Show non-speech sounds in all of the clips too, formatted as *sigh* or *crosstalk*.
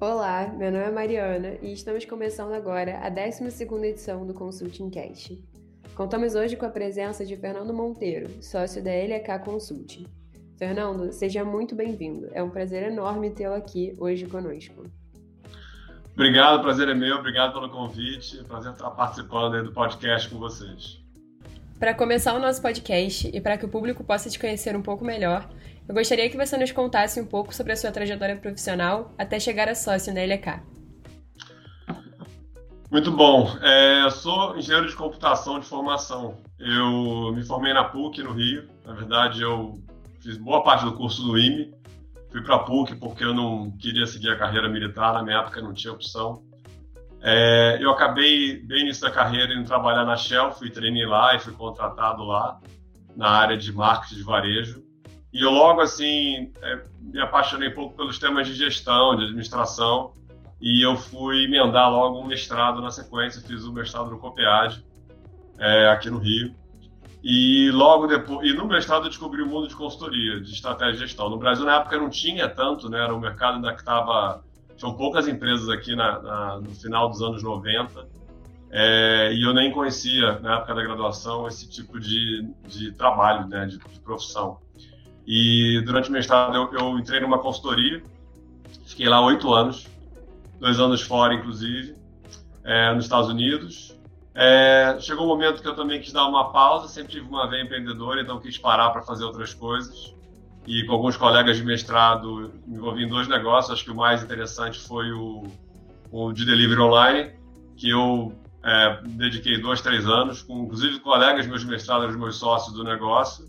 Olá, meu nome é Mariana e estamos começando agora a 12ª edição do Consulting Cast. Contamos hoje com a presença de Fernando Monteiro, sócio da LK Consulting. Fernando, seja muito bem-vindo. É um prazer enorme tê-lo aqui hoje conosco. Obrigado, prazer é meu. Obrigado pelo convite. Prazer estar participando do podcast com vocês. Para começar o nosso podcast e para que o público possa te conhecer um pouco melhor, eu gostaria que você nos contasse um pouco sobre a sua trajetória profissional até chegar a sócio na LK. Muito bom. É, eu sou engenheiro de computação de formação. Eu me formei na PUC, no Rio. Na verdade, eu fiz boa parte do curso do IME. Fui para a PUC porque eu não queria seguir a carreira militar. Na minha época, não tinha opção. É, eu acabei, bem início da carreira, indo trabalhar na Shell, fui treinar lá e fui contratado lá na área de marketing de varejo. E eu logo, assim, é, me apaixonei um pouco pelos temas de gestão, de administração, e eu fui emendar logo um mestrado na sequência, fiz o mestrado no COPEAD, é, aqui no Rio. E logo depois, e no mestrado eu descobri o mundo de consultoria, de estratégia de gestão. No Brasil, na época, não tinha tanto, né? Era um mercado ainda que estava tinham poucas empresas aqui na, na, no final dos anos 90 é, e eu nem conhecia, na época da graduação, esse tipo de, de trabalho, né, de, de profissão. E durante o mestrado eu, eu, entrei numa consultoria, fiquei lá oito anos, dois anos fora, inclusive, é, nos Estados Unidos. É, chegou um momento que eu também quis dar uma pausa, sempre tive uma veia empreendedora, então quis parar para fazer outras coisas e com alguns colegas de mestrado me envolvi em dois negócios. Acho que o mais interessante foi o, o de delivery online, que eu é, dediquei dois, três anos, com inclusive colegas meus de mestrado, os meus sócios do negócio.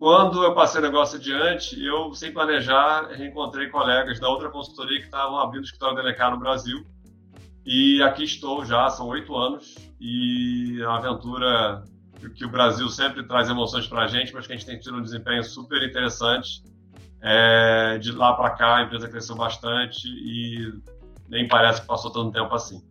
Quando eu passei o negócio adiante, eu, sem planejar, reencontrei colegas da outra consultoria que estavam abrindo o escritório da LK no Brasil. E aqui estou já, são oito anos, e é uma aventura que o Brasil sempre traz emoções para a gente, mas que a gente tem tido um desempenho super interessante. É, de lá para cá, a empresa cresceu bastante e nem parece que passou tanto tempo assim.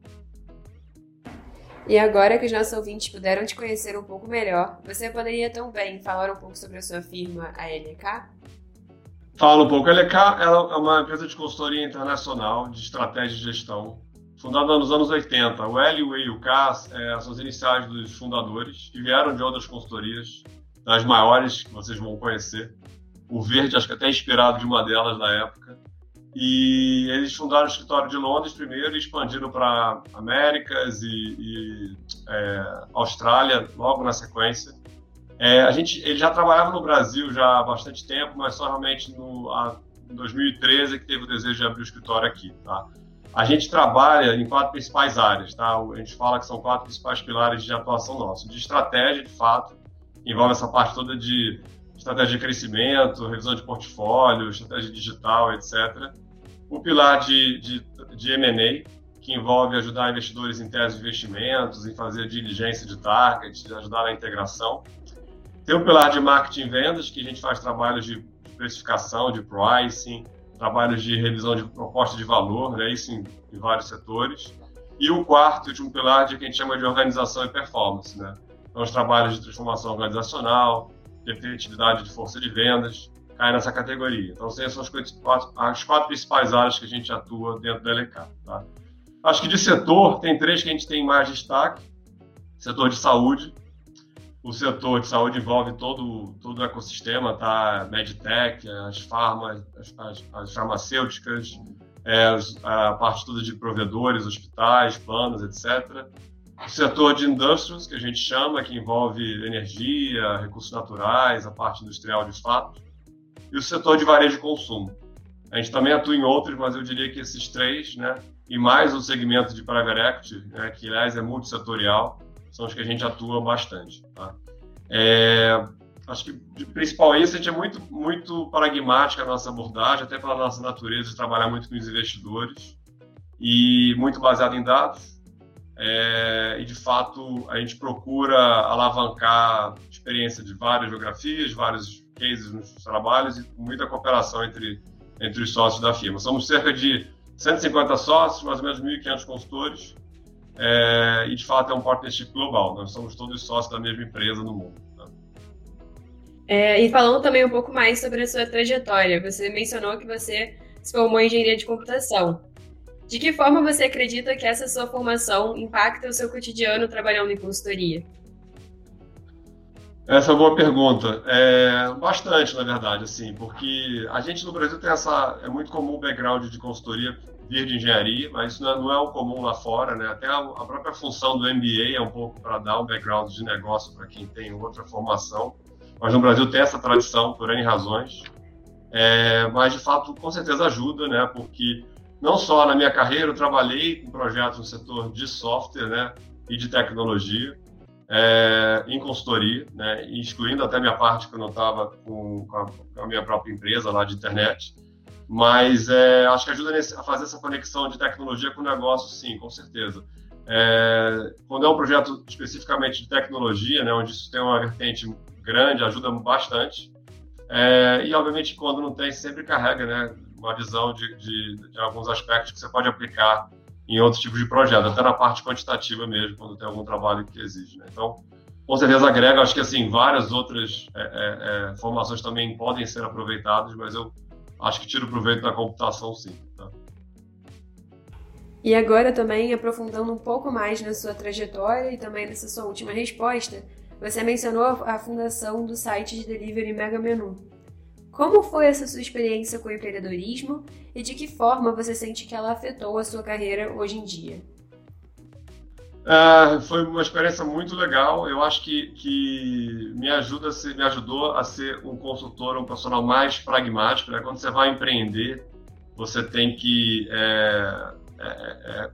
E agora que os nossos ouvintes puderam te conhecer um pouco melhor, você poderia também falar um pouco sobre a sua firma, a LK? Fala um pouco. A LK é uma empresa de consultoria internacional de estratégia de gestão fundada nos anos 80. O L, o E e o K é, são as iniciais dos fundadores, que vieram de outras consultorias, das maiores que vocês vão conhecer. O Verde, acho que até inspirado de uma delas na época. E eles fundaram o escritório de Londres primeiro e expandiram para Américas e, e é, Austrália logo na sequência. É, a gente, ele já trabalhava no Brasil já há bastante tempo, mas só realmente no, a, em 2013 que teve o desejo de abrir o escritório aqui, tá? A gente trabalha em quatro principais áreas, tá? A gente fala que são quatro principais pilares de atuação nosso. De estratégia, de fato, envolve essa parte toda de estratégia de crescimento, revisão de portfólio, estratégia digital, etc. O pilar de, de, de M&A, que envolve ajudar investidores em tese de investimentos, em fazer diligência de target, ajudar na integração. Tem o pilar de marketing e vendas, que a gente faz trabalhos de precificação, de pricing, trabalhos de revisão de proposta de valor, né, isso em, em vários setores. E o quarto e último pilar de que a gente chama de organização e performance, né? Então, os trabalhos de transformação organizacional, de efetividade de força de vendas, caem nessa categoria. Então, essas são as quatro principais áreas que a gente atua dentro da LK. Tá? Acho que de setor, tem três que a gente tem mais destaque. Setor de saúde, o setor de saúde envolve todo, todo o ecossistema, tá? Medtech, as farmas, as, as, as farmacêuticas, é, a parte toda de provedores, hospitais, planos, etc. O setor de indústrias, que a gente chama, que envolve energia, recursos naturais, a parte industrial de fato. E o setor de varejo e consumo. A gente também atua em outros, mas eu diria que esses três, né? E mais o segmento de private equity, né, que aliás é multissetorial, são os que a gente atua bastante. Tá? É, acho que de principal isso, a gente é muito, muito pragmática a nossa abordagem, até pela nossa natureza de trabalhar muito com os investidores e muito baseado em dados. É, e de fato a gente procura alavancar experiência de várias geografias, vários cases nos trabalhos e muita cooperação entre, entre os sócios da firma. Somos cerca de 150 sócios, mais ou menos 1.500 consultores, é, e de fato é um partnership global. Nós somos todos sócios da mesma empresa no mundo. Tá? É, e falando também um pouco mais sobre a sua trajetória, você mencionou que você se formou em engenharia de computação. De que forma você acredita que essa sua formação impacta o seu cotidiano trabalhando em consultoria? Essa é uma boa pergunta. É, bastante, na verdade, assim, porque a gente no Brasil tem essa. É muito comum o background de consultoria vir de engenharia, mas isso não é, não é o comum lá fora, né? Até a, a própria função do MBA é um pouco para dar um background de negócio para quem tem outra formação. Mas no Brasil tem essa tradição por N razões. É, mas de fato, com certeza ajuda, né? Porque não só na minha carreira, eu trabalhei com projetos no setor de software né, e de tecnologia, é, em consultoria, né, excluindo até minha parte quando eu estava com, com, a minha própria empresa lá de internet. Mas é, acho que ajuda nesse, a fazer essa conexão de tecnologia com o negócio, sim, com certeza. É, quando é um projeto especificamente de tecnologia, né, onde isso tem uma vertente grande, ajuda bastante. É, e, obviamente, quando não tem, sempre carrega né, uma visão de, de, de, alguns aspectos que você pode aplicar em outros tipos de projeto, até na parte quantitativa mesmo, quando tem algum trabalho que exige. Né? Então, com certeza agrega, acho que assim, várias outras é, é, é, formações também podem ser aproveitadas, mas eu acho que tiro proveito da computação sim. Tá? E agora também, aprofundando um pouco mais na sua trajetória e também nessa sua última resposta, você mencionou a fundação do site de delivery Mega Menu. Como foi essa sua experiência com o empreendedorismo e de que forma você sente que ela afetou a sua carreira hoje em dia? Uh, foi uma experiência muito legal. Eu acho que, que me, ajuda ser, me ajudou a ser um consultor, um profissional mais pragmático. Né? Quando você vai empreender, você tem que. É, é, é,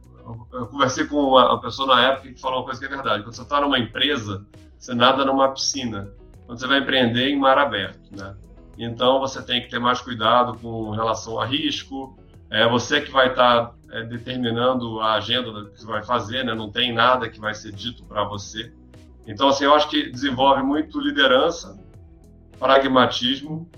eu conversei com uma, pessoa na época que falou uma coisa que é verdade. Quando você está numa empresa, você nada numa piscina. Quando você vai empreender, em mar aberto. Né? Então você tem que ter mais cuidado com relação a risco. É você que vai estar tá, é, determinando a agenda que vai fazer, né? Não tem nada que vai ser dito para você. Então assim, eu acho que desenvolve muito liderança, pragmatismo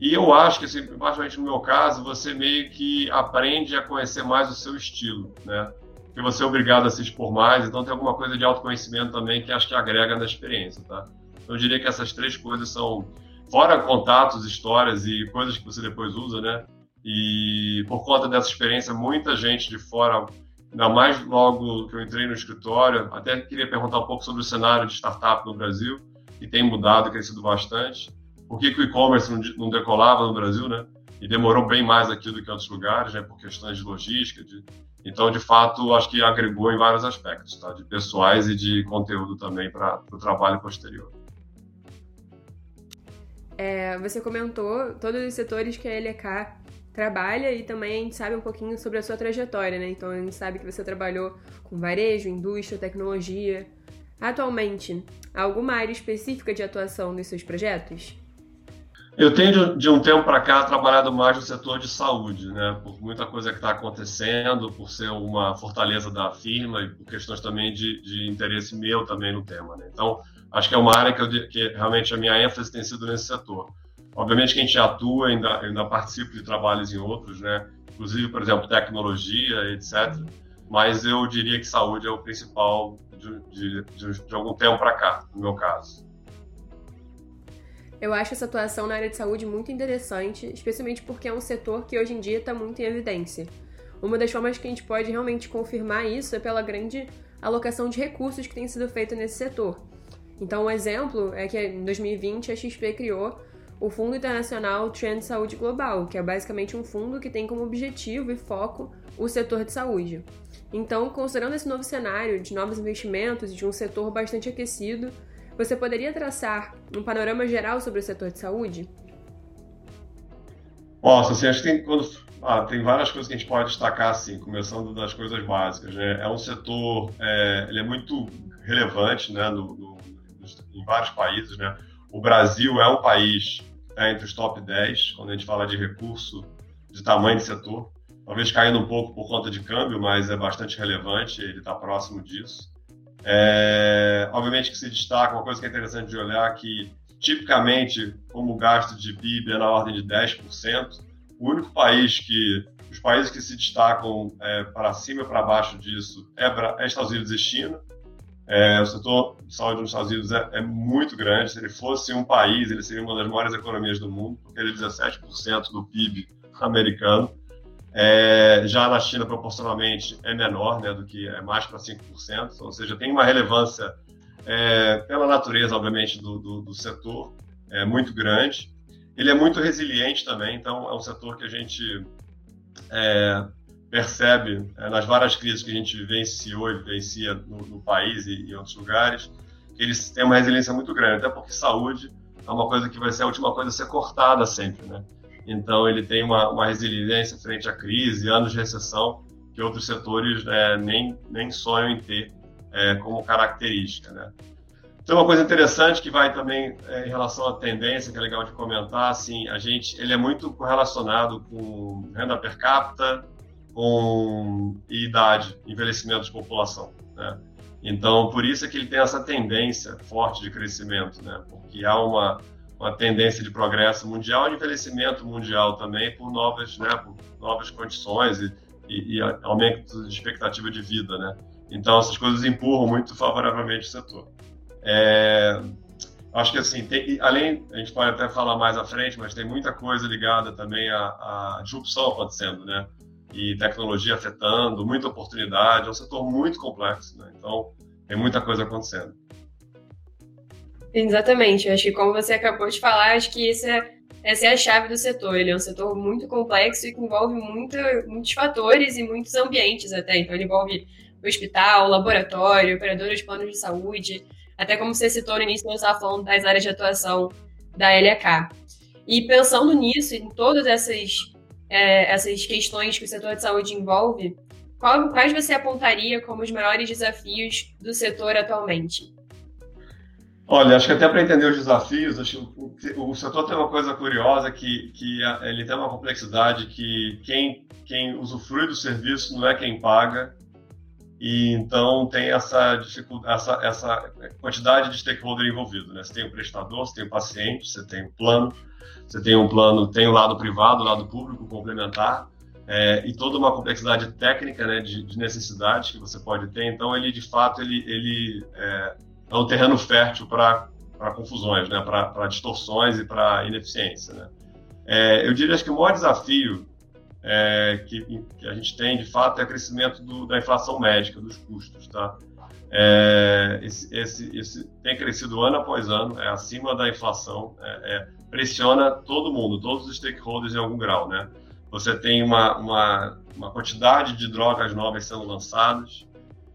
e eu acho que, assim, particularmente no meu caso, você meio que aprende a conhecer mais o seu estilo, né? Porque você é obrigado a se expor mais, então tem alguma coisa de autoconhecimento também que acho que agrega na experiência, tá? Então, eu diria que essas três coisas são fora contatos, histórias e coisas que você depois usa, né? E por conta dessa experiência, muita gente de fora, ainda mais logo que eu entrei no escritório, até queria perguntar um pouco sobre o cenário de startup no Brasil, que tem mudado, crescido bastante. Por que, que o e-commerce não decolava no Brasil, né? E demorou bem mais aqui do que outros lugares, né? Por questões de logística. De... Então, de fato, acho que agregou em vários aspectos, tá? De pessoais e de conteúdo também para o trabalho posterior. É, você comentou todos os setores que a LK trabalha e também a gente sabe um pouquinho sobre a sua trajetória, né? Então a gente sabe que você trabalhou com varejo, indústria, tecnologia. Atualmente, há alguma área específica de atuação nos seus projetos? Eu tenho de um tempo para cá trabalhado mais no setor de saúde, né? Por muita coisa que está acontecendo, por ser uma fortaleza da firma e por questões também de, de interesse meu também no tema, né? Então, acho que é uma área que, eu, que realmente a minha ênfase tem sido nesse setor. Obviamente que a gente atua, ainda, ainda participa de trabalhos em outros, né? Inclusive, por exemplo, tecnologia, etc. Mas eu diria que saúde é o principal de, de, de, de algum tempo para cá, no meu caso. Eu acho essa atuação na área de saúde muito interessante, especialmente porque é um setor que hoje em dia está muito em evidência. Uma das formas que a gente pode realmente confirmar isso é pela grande alocação de recursos que tem sido feita nesse setor. Então, um exemplo é que em 2020 a XP criou o Fundo Internacional Trend Saúde Global, que é basicamente um fundo que tem como objetivo e foco o setor de saúde. Então, considerando esse novo cenário de novos investimentos e de um setor bastante aquecido, você poderia traçar um panorama geral sobre o setor de saúde? Posso, assim, acho que tem, quando, ah, tem várias coisas que a gente pode destacar, assim, começando das coisas básicas. Né? É um setor, é, ele é muito relevante né, no, no em vários países, né? O Brasil é um país é, entre os top 10, quando a gente fala de recurso de tamanho de setor. Talvez caindo um pouco por conta de câmbio, mas é bastante relevante, ele está próximo disso. É, obviamente que se destaca uma coisa que é interessante de olhar, que tipicamente, como o gasto de PIB é na ordem de 10%, o único país que, os países que se destacam é, para cima e para baixo disso é, é Estados Unidos e China, é, o setor de saúde nos Estados Unidos é, é, muito grande. Se ele fosse um país, ele seria uma das maiores economias do mundo, porque ele é 17% do PIB americano. É, já na China, proporcionalmente, é menor né, do que é mais para 5%, ou seja, tem uma relevância é, pela natureza, obviamente, do, do, do, setor, é muito grande. Ele é muito resiliente também, então é um setor que a gente é, percebe é, nas várias crises que a gente vivenciou e vivencia no, no país e em outros lugares, que eles têm uma resiliência muito grande, até porque saúde é uma coisa que vai ser a última coisa a ser cortada sempre, né? Então ele tem uma, uma resiliência frente à crise, anos de recessão que outros setores é, nem, nem sonham em ter é, como característica, né? Então uma coisa interessante que vai também é, em relação à tendência, que é legal de comentar, assim, a gente, ele é muito correlacionado com renda per capita, com idade, envelhecimento de população, né? Então, por isso é que ele tem essa tendência forte de crescimento, né? Porque há uma, uma tendência de progresso mundial e envelhecimento mundial também por novas, né, por novas condições e, e, e aumento de expectativa de vida, né? Então, essas coisas empurram muito favoravelmente o setor. É, acho que assim, tem, além, a gente pode até falar mais à frente, mas tem muita coisa ligada também à, à disrupção acontecendo, né? E tecnologia afetando, muita oportunidade, é um setor muito complexo, né? Então, tem muita coisa acontecendo. Exatamente, acho que como você acabou de falar, acho que isso é, essa é a chave do setor. Ele é um setor muito complexo e que envolve muito, muitos fatores e muitos ambientes até. Então, ele envolve hospital, laboratório, operadora de planos de saúde, até como você citou no início, nós estávamos falando das áreas de atuação da LHK. E pensando nisso, em todas essas, é, essas questões que o setor de saúde envolve, qual, quais você apontaria como os maiores desafios do setor atualmente? Olha, acho que até para entender os desafios, acho que o, o setor tem uma coisa curiosa que, que ele tem uma complexidade que quem, quem usufrui do serviço não é quem paga, e então tem essa dificuldade, essa, essa quantidade de stakeholder envolvido. Né? Você tem o prestador, você tem o paciente, você tem o plano, você tem um plano, tem o lado privado, o lado público complementar, é, e toda uma complexidade técnica né, de, de necessidade que você pode ter. Então, ele de fato ele, ele é, é um terreno fértil para confusões, né, para distorções e para ineficiência. Né? É, eu diria que o maior desafio é, que, que, a gente tem, de fato, é o crescimento do, da inflação médica, dos custos. Tá? É, esse, esse, esse, tem crescido ano após ano, é acima da inflação, é, é, pressiona todo mundo, todos os stakeholders em algum grau. Né? Você tem uma, uma, uma quantidade de drogas novas sendo lançadas,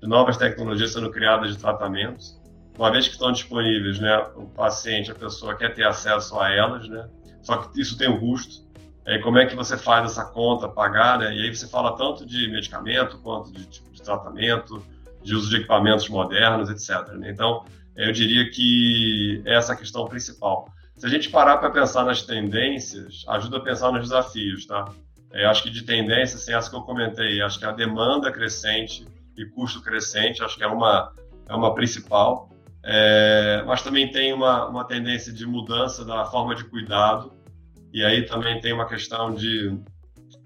de novas tecnologias sendo criadas de tratamentos. Uma vez que estão disponíveis, né, o paciente, a pessoa quer ter acesso a elas, né? só que isso tem um custo. É, como é que você faz essa conta, pagar, né? E aí você fala tanto de medicamento quanto de tipo de tratamento, de uso de equipamentos modernos, etc. Né? Então, eu diria que essa é a questão principal. Se a gente parar para pensar nas tendências, ajuda a pensar nos desafios, tá? Eu acho que de tendência, assim, essa que eu comentei, acho que a demanda crescente e custo crescente, acho que é uma, é uma principal. É, mas também tem uma, uma tendência de mudança da forma de cuidado, e aí também tem uma questão de,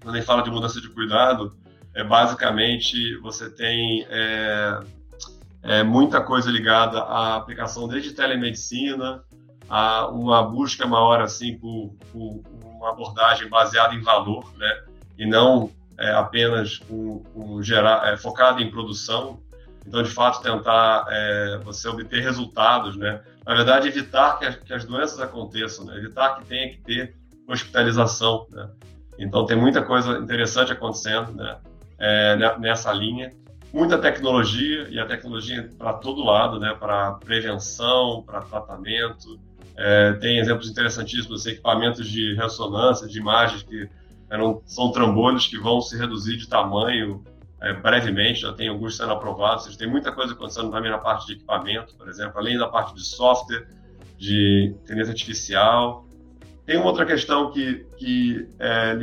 quando a gente fala de mudança de cuidado, é basicamente você tem é, é, muita coisa ligada à aplicação desde telemedicina, a uma busca maior assim por, por uma abordagem baseada em valor, né? E não é, apenas com, com gerar, é, focada em produção. Então, de fato, tentar é, você obter resultados, né? Na verdade, evitar que, que as doenças aconteçam, né? evitar que tenha que ter hospitalização. Né? Então tem muita coisa interessante acontecendo né? é, nessa linha. Muita tecnologia, e a tecnologia para todo lado, né? para prevenção, para tratamento. É, tem exemplos interessantíssimos, assim, equipamentos de ressonância, de imagens que eram, são trambolhos que vão se reduzir de tamanho é, brevemente, já tem alguns sendo aprovados. Seja, tem muita coisa acontecendo também na parte de equipamento, por exemplo, além da parte de software, de inteligência artificial, tem uma outra questão que, que é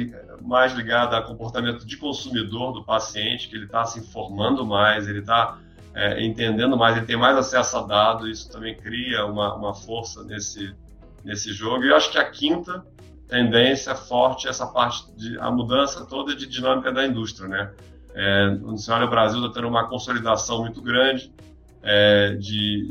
mais ligada ao comportamento de consumidor do paciente, que ele está se informando mais, ele está é, entendendo mais, ele tem mais acesso a dados, isso também cria uma, uma força nesse, nesse jogo. E eu acho que a quinta tendência forte é essa parte de a mudança toda de dinâmica da indústria, né? É, você olha o Brasil está tendo uma consolidação muito grande é, de,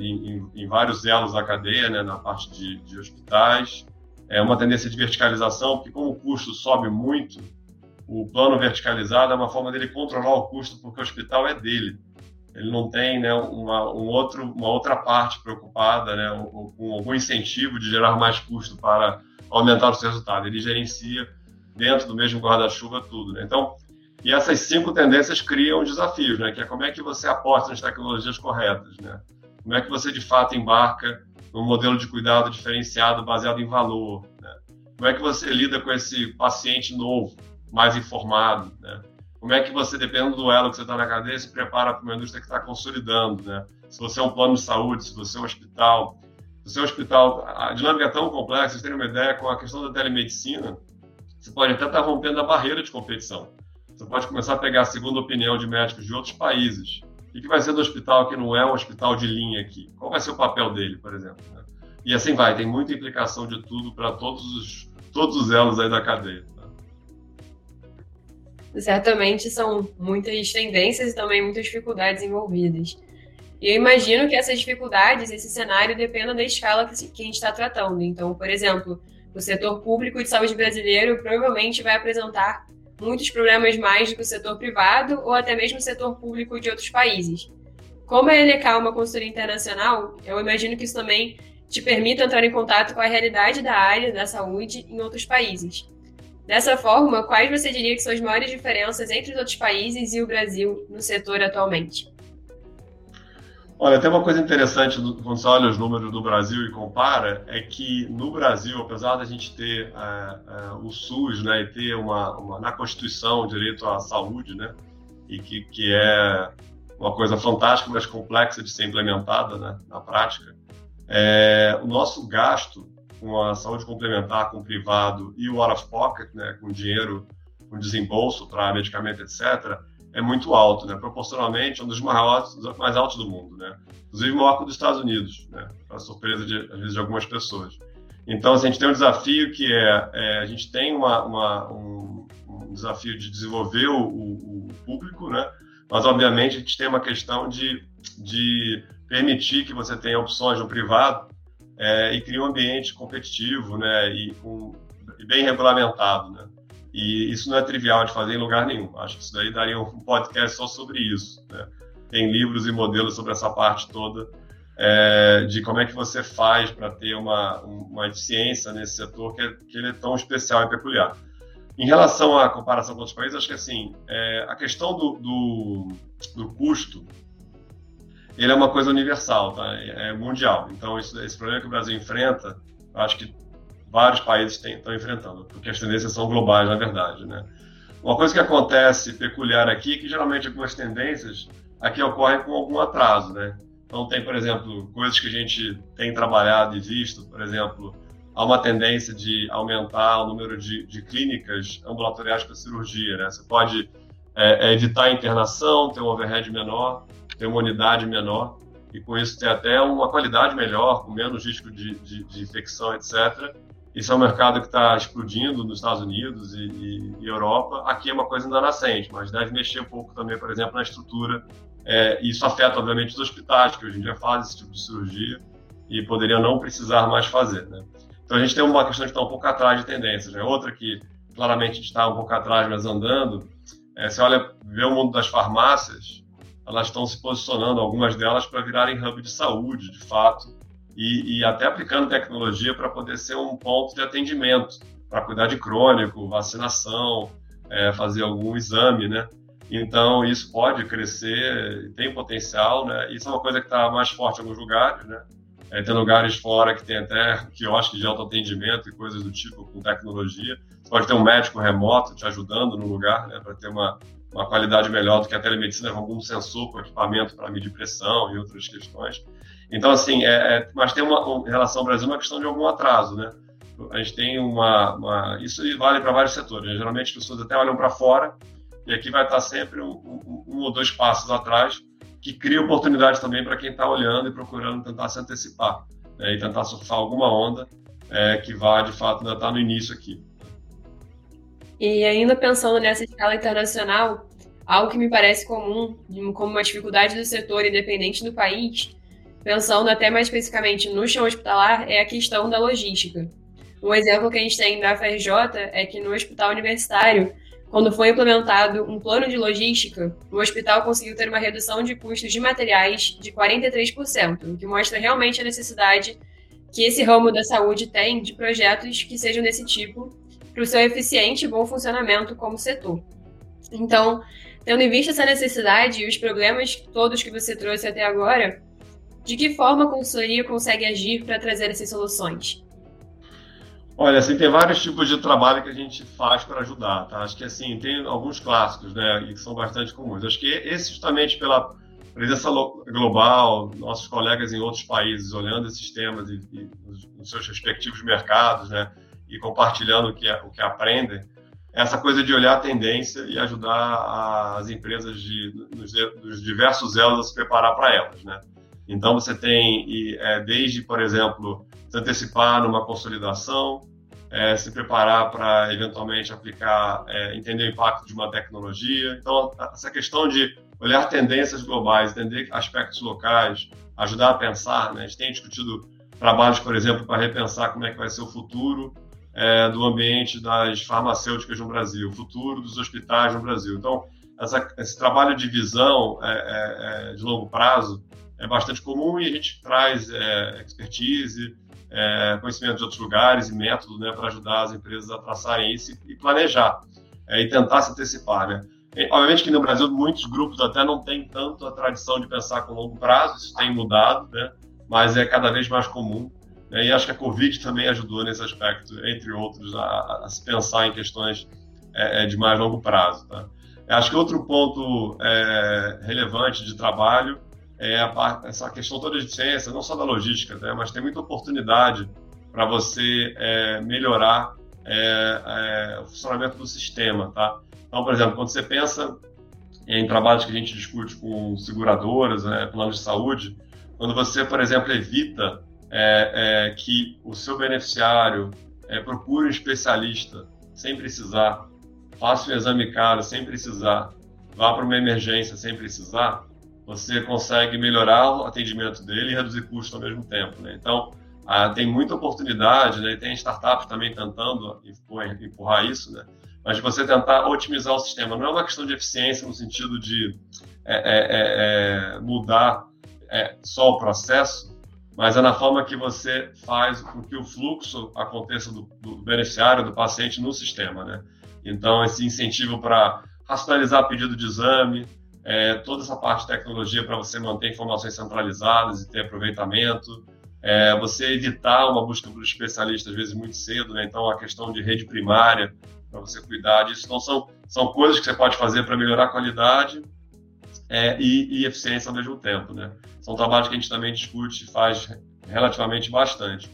em, em, vários elos da cadeia, né, na parte de, de hospitais, é uma tendência de verticalização, porque como o custo sobe muito, o plano verticalizado é uma forma dele controlar o custo, porque o hospital é dele. Ele não tem né, uma, um outro, uma outra parte preocupada né, com algum incentivo de gerar mais custo para aumentar o seu resultado. Ele gerencia dentro do mesmo guarda-chuva tudo. Né? Então, e essas cinco tendências criam desafios, né? que é como é que você aposta nas tecnologias corretas, né? como é que você de fato embarca num modelo de cuidado diferenciado baseado em valor, né? como é que você lida com esse paciente novo, mais informado, né? Como é que você, dependendo do elo que você está na cadeia, se prepara para uma indústria que está consolidando, né? Se você é um plano de saúde, se você é um hospital. Se você é um hospital, a dinâmica é tão complexa, vocês terem uma ideia, com a questão da telemedicina, você pode até estar tá rompendo a barreira de competição. Você pode começar a pegar a segunda opinião de médicos de outros países. O que vai ser do hospital que não é um hospital de linha aqui? Qual vai ser o papel dele, por exemplo? Né? E assim vai, tem muita implicação de tudo para todos os, todos os elos aí da cadeia certamente são muitas tendências e também muitas dificuldades envolvidas. E eu imagino que essas dificuldades, esse cenário, dependa da escala que a gente está tratando. Então, por exemplo, o setor público de saúde brasileiro provavelmente vai apresentar muitos problemas mais do que o setor privado ou até mesmo o setor público de outros países. Como a LK é uma consultoria internacional, eu imagino que isso também te permita entrar em contato com a realidade da área da saúde em outros países. Dessa forma, quais você diria que são as maiores diferenças entre os outros países e o Brasil no setor atualmente? Olha, tem uma coisa interessante quando você olha os números do Brasil e compara, é que no Brasil, apesar da gente ter é, é, o SUS né, e ter uma, uma, na Constituição direito à saúde, né, e que, que é uma coisa fantástica, mas complexa de ser implementada né, na prática, é, o nosso gasto com a saúde complementar, com o privado e o out of pocket, né, com dinheiro, com desembolso para medicamento, etc., é muito alto, né? Proporcionalmente, é um dos mais altos, mais altos do mundo, né? Inclusive maior que o dos Estados Unidos, né? Para surpresa de, às vezes de algumas pessoas. Então, assim, a gente tem um desafio que é, é a gente tem uma, uma um, um, desafio de desenvolver o, o, o, público, né? Mas obviamente a gente tem uma questão de, de permitir que você tenha opções no privado é, e cria um ambiente competitivo, né, e, e, bem regulamentado, né. E isso não é trivial de fazer em lugar nenhum. Acho que isso daí daria um podcast só sobre isso. Né? Tem livros e modelos sobre essa parte toda é, de como é que você faz para ter uma, uma eficiência nesse setor que, é, que ele é tão especial e peculiar. Em relação à comparação com outros países, acho que assim, é, a questão do, do, do custo ele é uma coisa universal, tá? é mundial. Então, isso, esse problema que o Brasil enfrenta, acho que vários países estão enfrentando, porque as tendências são globais, na verdade. Né? Uma coisa que acontece peculiar aqui é que geralmente algumas tendências aqui ocorrem com algum atraso. Né? Então, tem, por exemplo, coisas que a gente tem trabalhado e visto, por exemplo, há uma tendência de aumentar o número de, de clínicas ambulatoriais para cirurgia. Né? Você pode é, é evitar a internação, ter um overhead menor, ter uma unidade menor e com isso ter até uma qualidade melhor, com menos risco de, de, de infecção, etc. Isso é um mercado que está explodindo nos Estados Unidos e, e, e, Europa. Aqui é uma coisa ainda nascente, mas deve mexer um pouco também, por exemplo, na estrutura. É, isso afeta, obviamente, os hospitais, que hoje em dia fazem esse tipo de cirurgia e poderiam não precisar mais fazer. Né? Então a gente tem uma questão de estar um pouco atrás de tendências. Né? Outra que claramente está um pouco atrás, mas andando, é, você olha, vê o mundo das farmácias, elas estão se posicionando, algumas delas, para virarem hub de saúde, de fato, e, e até aplicando tecnologia para poder ser um ponto de atendimento, para cuidar de crônico, vacinação, é, fazer algum exame, né? Então, isso pode crescer, tem potencial, né? Isso é uma coisa que está mais forte em alguns lugares, né? É, tem lugares fora que tem até quiosque de autoatendimento e coisas do tipo com tecnologia. Você pode ter um médico remoto te ajudando no lugar, né? Para ter uma, uma qualidade melhor do que a telemedicina com algum sensor, com equipamento para medir pressão e outras questões. Então, assim, é, é, mas tem uma, um, em relação ao Brasil, uma questão de algum atraso, né? A gente tem uma. uma isso vale para vários setores. Né? Geralmente as pessoas até olham para fora, e aqui vai estar sempre um, um, um, ou dois passos atrás, que cria oportunidade também para quem está olhando e procurando tentar se antecipar né? e tentar surfar alguma onda é, que vá, de fato, ainda estar tá no início aqui. E ainda pensando nessa escala internacional, algo que me parece comum, como uma dificuldade do setor independente do país, pensando até mais especificamente no chão hospitalar, é a questão da logística. Um exemplo que a gente tem da FRJ é que no hospital universitário, quando foi implementado um plano de logística, o hospital conseguiu ter uma redução de custos de materiais de 43%, o que mostra realmente a necessidade que esse ramo da saúde tem de projetos que sejam desse tipo para o seu eficiente e bom funcionamento como setor. Então, tendo em vista essa necessidade e os problemas todos que você trouxe até agora, de que forma a consultoria consegue agir para trazer essas soluções? Olha, assim, tem vários tipos de trabalho que a gente faz para ajudar, tá? Acho que, assim, tem alguns clássicos, né, que são bastante comuns. Acho que esse, justamente pela presença global, nossos colegas em outros países olhando esses temas e, e nos seus respectivos mercados, né, e compartilhando o que, o que aprendem, essa coisa de olhar a tendência e ajudar as empresas de, dos diversos elos a se preparar para elas, né? Então você tem é, desde, por exemplo, se antecipar numa consolidação, é, se preparar para eventualmente aplicar, é, entender o impacto de uma tecnologia. Então essa questão de olhar tendências globais, entender aspectos locais, ajudar a pensar. Né? A gente tem discutido trabalhos, por exemplo, para repensar como é que vai ser o futuro é, do ambiente das farmacêuticas no Brasil, futuro dos hospitais no Brasil. Então, essa, esse trabalho de visão é, é, é de longo prazo é bastante comum e a gente traz é, expertise, é, conhecimento de outros lugares e método né, para ajudar as empresas a traçarem isso e, planejar e tentar se antecipar. Né? Obviamente que no Brasil muitos grupos até não têm tanto a tradição de pensar com longo prazo, isso tem mudado, né? mas é cada vez mais comum. E acho que a Covid também ajudou nesse aspecto, entre outros, a, a se pensar em questões é, é de mais longo prazo. Tá? Acho que outro ponto é, relevante de trabalho é a, essa questão toda de ciência, não só da logística, né, mas tem muita oportunidade para você é, melhorar é, é, o funcionamento do sistema, tá? Então, por exemplo, quando você pensa em trabalhos que a gente discute com seguradoras, né, planos de saúde, quando você, por exemplo, evita é, é, que o seu beneficiário é, procure um especialista sem precisar, faça um exame caro sem precisar, vá para uma emergência sem precisar, você consegue melhorar o atendimento dele e reduzir custos ao mesmo tempo. Né? Então, ah, tem muita oportunidade, né? tem startups também tentando empurrar isso, né? mas você tentar otimizar o sistema. Não é uma questão de eficiência no sentido de é, é, é, é mudar é, só o processo, mas é na forma que você faz com que o fluxo aconteça do, do beneficiário, do paciente no sistema. Né? Então, esse incentivo para racionalizar pedido de exame, é, toda essa parte de tecnologia para você manter informações centralizadas e ter aproveitamento, é, você evitar uma busca por especialista às vezes muito cedo, né? então a questão de rede primária para você cuidar disso, então são, são coisas que você pode fazer para melhorar a qualidade é, e, e, eficiência ao mesmo tempo, né? São trabalhos que a gente também discute e faz relativamente bastante.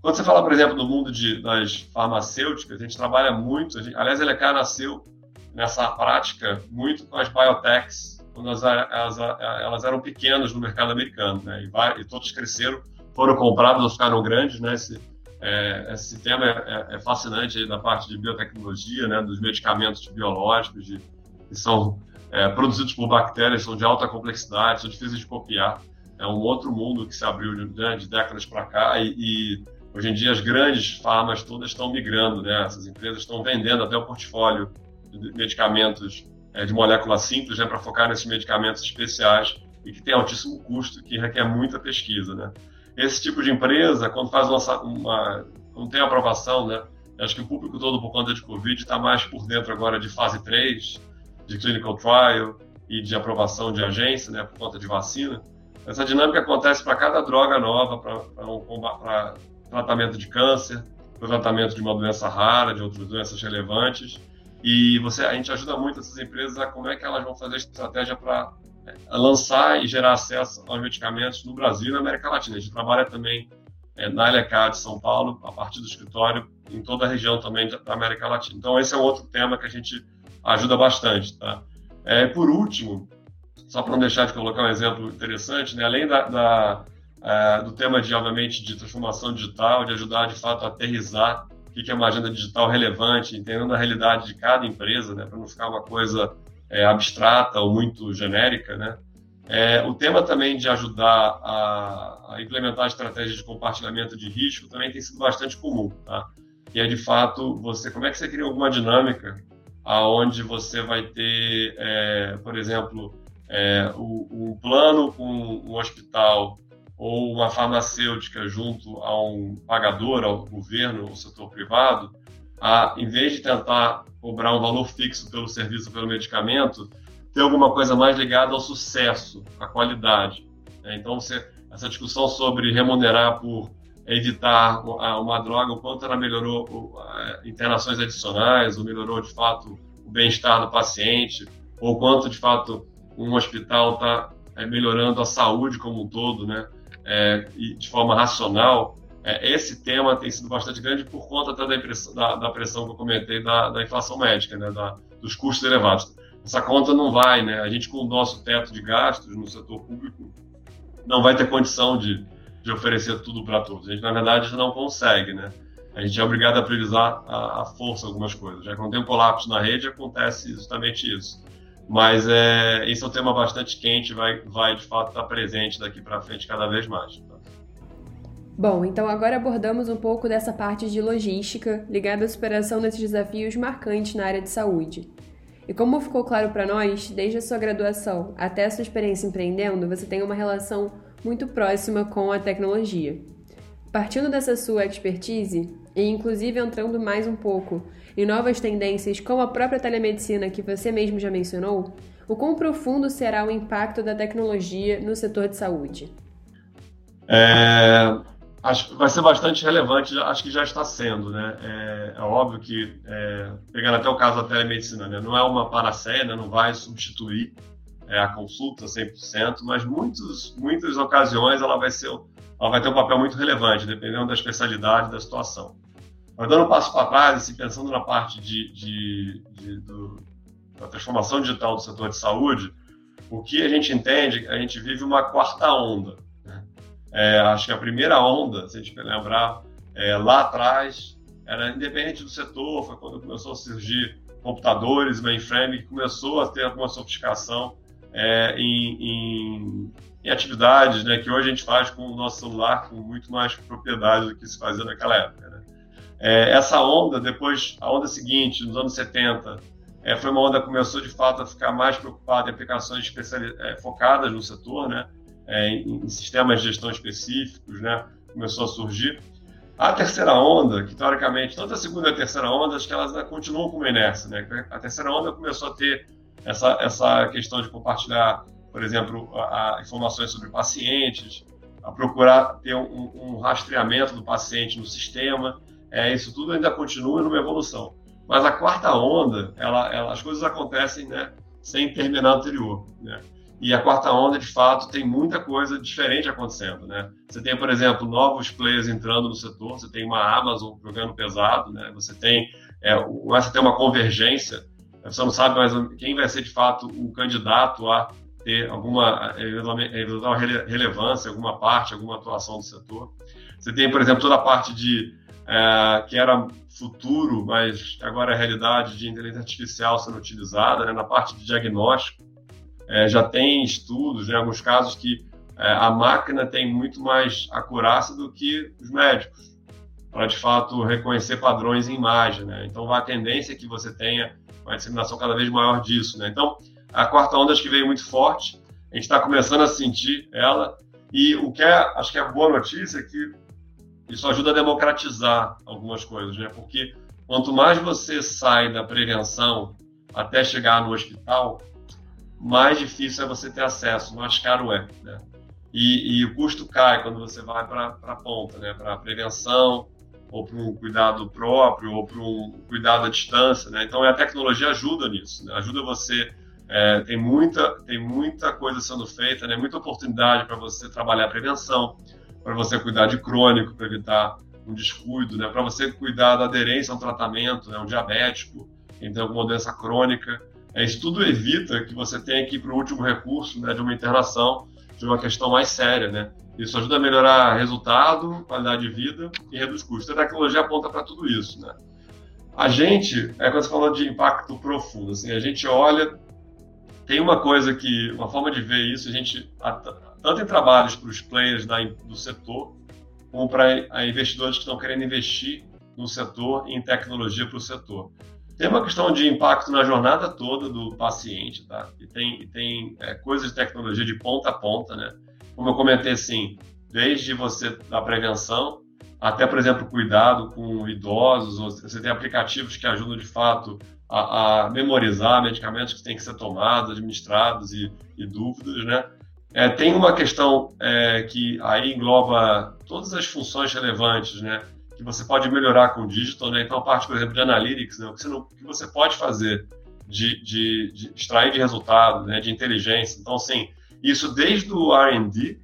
Quando você fala, por exemplo, do mundo de, das farmacêuticas, a gente trabalha muito, a gente, aliás, a LK nasceu nessa prática muito com as biotechs, quando elas, elas, eram pequenas no mercado americano, né? E, e todos cresceram, foram comprados ou ficaram grandes, né? Esse, é, esse tema é, é, é fascinante aí parte de biotecnologia, né? Dos medicamentos biológicos de, que são é, produzidos por bactérias, são de alta complexidade, são difíceis de copiar. É um outro mundo que se abriu de, né, de décadas para cá e, e, hoje em dia as grandes farmas todas estão migrando, né? Essas empresas estão vendendo até o portfólio de medicamentos é, de molécula simples, né, para focar nesses medicamentos especiais e que tem altíssimo custo, que requer muita pesquisa, né. Esse tipo de empresa, quando faz uma, uma quando tem aprovação, né, acho que o público todo por conta de Covid está mais por dentro agora de fase 3, de clinical trial e de aprovação de agência, né, por conta de vacina. Essa dinâmica acontece para cada droga nova, para um, tratamento de câncer, para tratamento de uma doença rara, de outras doenças relevantes. E você, a gente ajuda muito essas empresas a como é que elas vão fazer estratégia para é, lançar e gerar acesso aos medicamentos no Brasil e na América Latina. A gente trabalha também é, na LK de São Paulo, a partir do escritório, em toda a região também da América Latina. Então, esse é um outro tema que a gente ajuda bastante. Tá? É, por último, só para não deixar de colocar um exemplo interessante, né, além da, da é, do tema de, obviamente, de transformação digital, de ajudar, de fato, a aterrizar o que é uma agenda digital relevante, entendendo a realidade de cada empresa, né, para não ficar uma coisa é, abstrata ou muito genérica, né? É, o tema também de ajudar a, a, implementar estratégias de compartilhamento de risco também tem sido bastante comum, tá? Que é de fato você como é que você cria alguma dinâmica aonde você vai ter, é, por exemplo, é, o, um plano com um hospital ou uma farmacêutica junto a um pagador, ao governo, ao setor privado, a, em vez de tentar cobrar um valor fixo pelo serviço, pelo medicamento, ter alguma coisa mais ligada ao sucesso, à qualidade. Né? Então, você, essa discussão sobre remunerar por evitar uma droga, o quanto ela melhorou internações adicionais, ou melhorou de fato o bem-estar do paciente, ou quanto de fato um hospital está é, melhorando a saúde como um todo, né? É, e de forma racional. É, esse tema tem sido bastante grande por conta até da, impressão, da, da pressão que eu comentei da, da inflação médica, né? Da, dos custos elevados. Essa conta não vai, né? A gente com o nosso teto de gastos no setor público não vai ter condição de de oferecer tudo para todos. A gente, na verdade, não consegue, né? A gente é obrigado a priorizar a, a força algumas coisas. Já quando tem um colapso na rede, acontece justamente isso. Mas é, esse é um tema bastante quente, vai, vai de fato estar presente daqui para frente cada vez mais. Tá? Bom, então agora abordamos um pouco dessa parte de logística ligada à superação desses desafios marcantes na área de saúde. E como ficou claro para nós, desde a sua graduação até a sua experiência empreendendo, você tem uma relação muito próxima com a tecnologia. Partindo dessa sua expertise, e inclusive entrando mais um pouco em novas tendências como a própria telemedicina que você mesmo já mencionou, o quão profundo será o impacto da tecnologia no setor de saúde? É, acho que vai ser bastante relevante, acho que já está sendo, né? É, é óbvio que, é, pegando até o caso da telemedicina, né? não é uma panaceia, né? não vai substituir é, a consulta 100%, mas muitos, muitas ocasiões ela vai, ser, ela vai ter um papel muito relevante, dependendo da especialidade da situação. Mas dando um passo para trás, assim, pensando na parte de, de, de do, da transformação digital do setor de saúde, o que a gente entende, a gente vive uma quarta onda. Né? É, acho que a primeira onda, se a gente lembrar, é, lá atrás, era independente do setor, foi quando começou a surgir computadores, mainframe, que começou a ter alguma sofisticação é, em, em, em, atividades né, que hoje a gente faz com o nosso celular com muito mais propriedade do que se fazia naquela época. Né? É, essa onda, depois, a onda seguinte, nos anos 70, é, foi uma onda que começou de fato a ficar mais preocupada em aplicações é, focadas no setor, né? É, em, em, sistemas de gestão específicos, né? começou a surgir. A terceira onda, que teoricamente, tanto a segunda e a terceira onda, acho que elas continuam com uma inércia. Né? A terceira onda começou a ter essa, essa questão de compartilhar, por exemplo, a, a informações sobre pacientes, a procurar ter um, um, rastreamento do paciente no sistema. É, isso tudo ainda continua numa evolução. Mas a quarta onda, ela, ela, as coisas acontecem né, sem terminar a anterior. Né? E a quarta onda, de fato, tem muita coisa diferente acontecendo. Né? Você tem, por exemplo, novos players entrando no setor, você tem uma Amazon jogando pesado, né? você tem, é, começa a ter uma convergência você não sabe mais quem vai ser de fato o candidato a ter alguma eventual relevância, alguma parte, alguma atuação do setor. Você tem, por exemplo, toda a parte de é, que era futuro, mas agora é realidade de inteligência artificial sendo utilizada, né? na parte de diagnóstico. É, já tem estudos, em né? alguns casos, que é, a máquina tem muito mais acurácia do que os médicos, para de fato reconhecer padrões em imagem. Né? Então, a tendência é que você tenha uma disseminação cada vez maior disso. Né? Então, a quarta onda acho que veio muito forte, a gente está começando a sentir ela, e o que é, acho que é boa notícia é que isso ajuda a democratizar algumas coisas, né? porque quanto mais você sai da prevenção até chegar no hospital, mais difícil é você ter acesso, mais caro é. Né? E, e o custo cai quando você vai para a ponta, né? para a prevenção, ou para um cuidado próprio, ou para um cuidado à distância, né? Então a tecnologia ajuda nisso, né? ajuda você. É, tem muita tem muita coisa sendo feita, né? Muita oportunidade para você trabalhar a prevenção, para você cuidar de crônico, para evitar um descuido, né? Para você cuidar da aderência a um tratamento, né? Um diabético, quem tem alguma doença crônica, é, isso tudo evita que você tenha que ir para o último recurso, né? De uma internação, de uma questão mais séria, né? Isso ajuda a melhorar resultado, qualidade de vida e reduz custos. A tecnologia aponta para tudo isso, né? A gente, é quando você falou de impacto profundo, assim, a gente olha, tem uma coisa que, uma forma de ver isso, a gente, tanto em trabalhos para os players da, do setor, como para investidores que estão querendo investir no setor em tecnologia para o setor. Tem uma questão de impacto na jornada toda do paciente, tá? E tem, tem é, coisas de tecnologia de ponta a ponta, né? Como eu comentei, assim, desde você da prevenção até, por exemplo, cuidado com idosos, você tem aplicativos que ajudam de fato a, a memorizar medicamentos que têm que ser tomados, administrados e, e dúvidas, né? É, tem uma questão é, que aí engloba todas as funções relevantes, né? Que você pode melhorar com o digital, né? Então, a parte, por exemplo, de analytics, né? o, que você, não, que você pode fazer de, de, de extrair de resultado, né? De inteligência. Então, assim, isso desde o R&D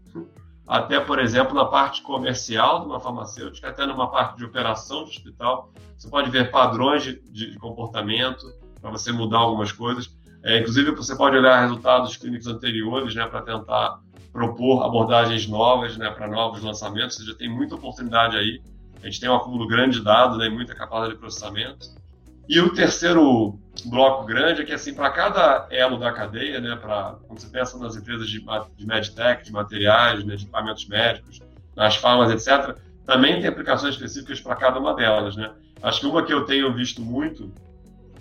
até, por exemplo, na parte comercial de uma farmacêutica, até numa parte de operação de hospital. Você pode ver padrões de, de comportamento para você mudar algumas coisas. É, inclusive, você pode olhar resultados clínicos anteriores né, para tentar propor abordagens novas né, para novos lançamentos. Você já tem muita oportunidade aí. A gente tem um acúmulo grande de dados, né, muita capacidade de processamento. E o terceiro bloco grande é que, assim, para cada elo da cadeia, né, para quando você pensa nas empresas de, de medtech, de materiais, né, de equipamentos médicos, nas farmas, etc., também tem aplicações específicas para cada uma delas, né? Acho que uma que eu tenho visto muito,